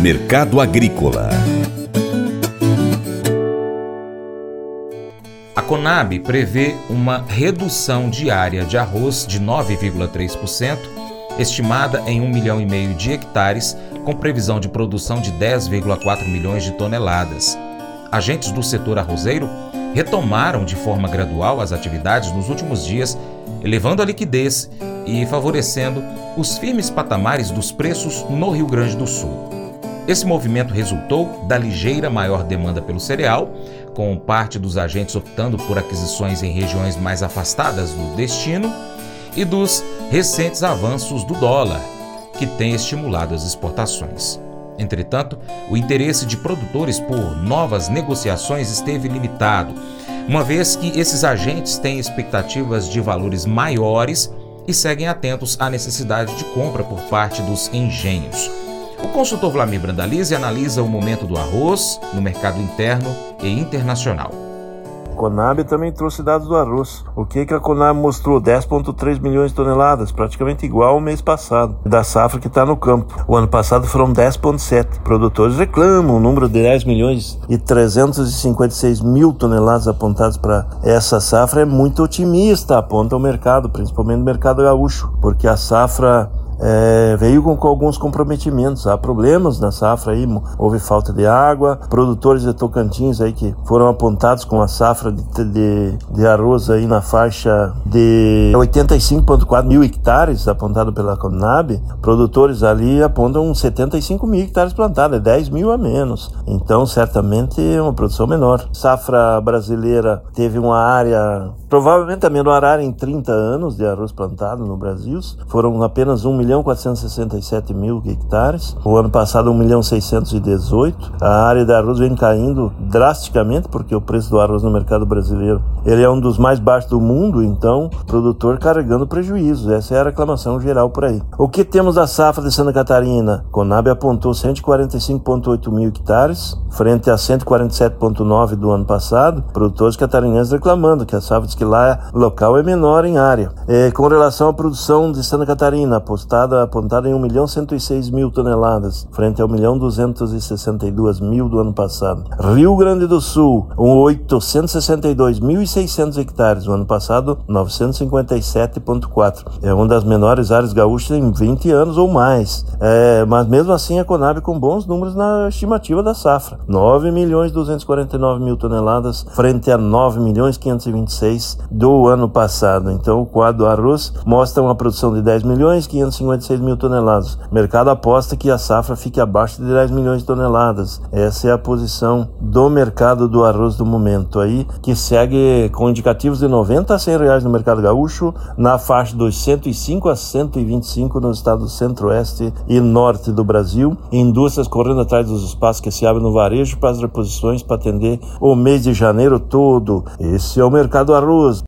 Mercado Agrícola A Conab prevê uma redução diária de arroz de 9,3%, estimada em 1 milhão e meio de hectares, com previsão de produção de 10,4 milhões de toneladas. Agentes do setor arrozeiro retomaram de forma gradual as atividades nos últimos dias, elevando a liquidez e favorecendo os firmes patamares dos preços no Rio Grande do Sul. Esse movimento resultou da ligeira maior demanda pelo cereal, com parte dos agentes optando por aquisições em regiões mais afastadas do destino, e dos recentes avanços do dólar, que tem estimulado as exportações. Entretanto, o interesse de produtores por novas negociações esteve limitado, uma vez que esses agentes têm expectativas de valores maiores e seguem atentos à necessidade de compra por parte dos engenhos. O consultor Vlamir Brandalize analisa o momento do arroz no mercado interno e internacional. Conab também trouxe dados do arroz. O que, que a Conab mostrou? 10,3 milhões de toneladas, praticamente igual ao mês passado, da safra que está no campo. O ano passado foram 10,7. Produtores reclamam o número de 10 milhões e 356 mil toneladas apontadas para essa safra é muito otimista, aponta o mercado, principalmente o mercado gaúcho, porque a safra é, veio com, com, alguns comprometimentos. Há problemas na safra aí, houve falta de água. Produtores de Tocantins aí que foram apontados com a safra de, de, de arroz aí na faixa de 85,4 mil hectares apontado pela Conab. Produtores ali apontam 75 mil hectares plantados, é 10 mil a menos. Então, certamente é uma produção menor. Safra brasileira teve uma área, provavelmente a menor área em 30 anos de arroz plantado no Brasil. Foram apenas 1 milhão milhão 467 mil hectares. O ano passado, 1 milhão 618. A área de arroz vem caindo drasticamente, porque o preço do arroz no mercado brasileiro ele é um dos mais baixos do mundo, então, produtor carregando prejuízo. Essa é a reclamação geral por aí. O que temos da safra de Santa Catarina? Conab apontou 145,8 mil hectares, frente a 147,9 do ano passado. Produtores catarinenses reclamando que a safra de esquilar local é menor em área. É, com relação à produção de Santa Catarina, apostada apontada, apontada em 1 milhão 106 mil toneladas, frente a 1 milhão 262 mil do ano passado. Rio Grande do Sul, 862.600 hectares, no ano passado 957,4. É uma das menores áreas gaúchas em 20 anos ou mais. É, mas mesmo assim a Conab com bons números na estimativa da safra. 9 milhões 249 mil toneladas frente a 9 milhões 526 do ano passado. Então o quadro arroz mostra uma produção de 10 milhões 550 56 mil toneladas. O mercado aposta que a safra fique abaixo de 10 milhões de toneladas. Essa é a posição do mercado do arroz do momento aí, que segue com indicativos de 90 a 100 reais no mercado gaúcho, na faixa dos 105 a 125 no estado centro-oeste e norte do Brasil. Indústrias correndo atrás dos espaços que se abrem no varejo para as reposições para atender o mês de janeiro todo. Esse é o mercado do arroz.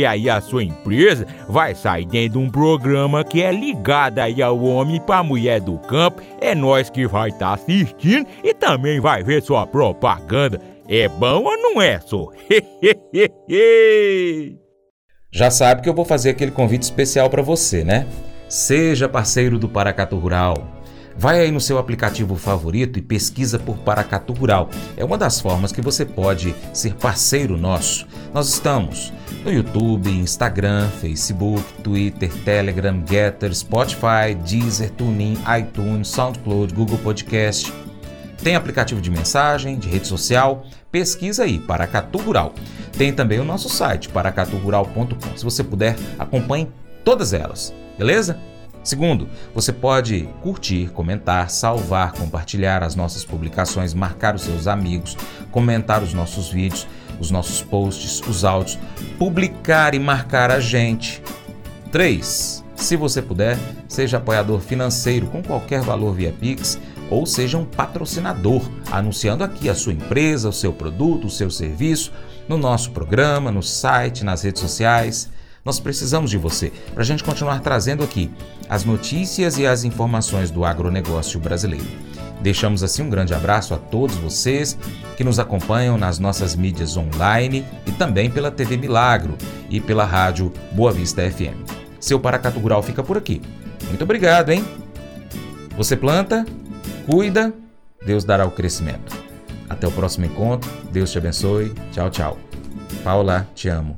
aí a sua empresa vai sair dentro de um programa que é ligado aí ao homem para mulher do campo. É nós que vai estar tá assistindo e também vai ver sua propaganda. É bom ou não é, só? Já sabe que eu vou fazer aquele convite especial para você, né? Seja parceiro do Paracatu Rural. Vai aí no seu aplicativo favorito e pesquisa por Paracatu Rural. É uma das formas que você pode ser parceiro nosso. Nós estamos no YouTube, Instagram, Facebook, Twitter, Telegram, Getter, Spotify, Deezer, TuneIn, iTunes, SoundCloud, Google Podcast. Tem aplicativo de mensagem, de rede social. Pesquisa aí, Paracatu Rural. Tem também o nosso site, paracaturural.com. Se você puder, acompanhe todas elas, beleza? Segundo, você pode curtir, comentar, salvar, compartilhar as nossas publicações, marcar os seus amigos, comentar os nossos vídeos, os nossos posts, os áudios, publicar e marcar a gente. 3. Se você puder, seja apoiador financeiro com qualquer valor via Pix ou seja um patrocinador, anunciando aqui a sua empresa, o seu produto, o seu serviço, no nosso programa, no site, nas redes sociais. Nós precisamos de você para a gente continuar trazendo aqui as notícias e as informações do agronegócio brasileiro. Deixamos assim um grande abraço a todos vocês que nos acompanham nas nossas mídias online e também pela TV Milagro e pela rádio Boa Vista FM. Seu Paracatu Rural fica por aqui. Muito obrigado, hein? Você planta, cuida, Deus dará o crescimento. Até o próximo encontro. Deus te abençoe. Tchau, tchau. Paula, te amo.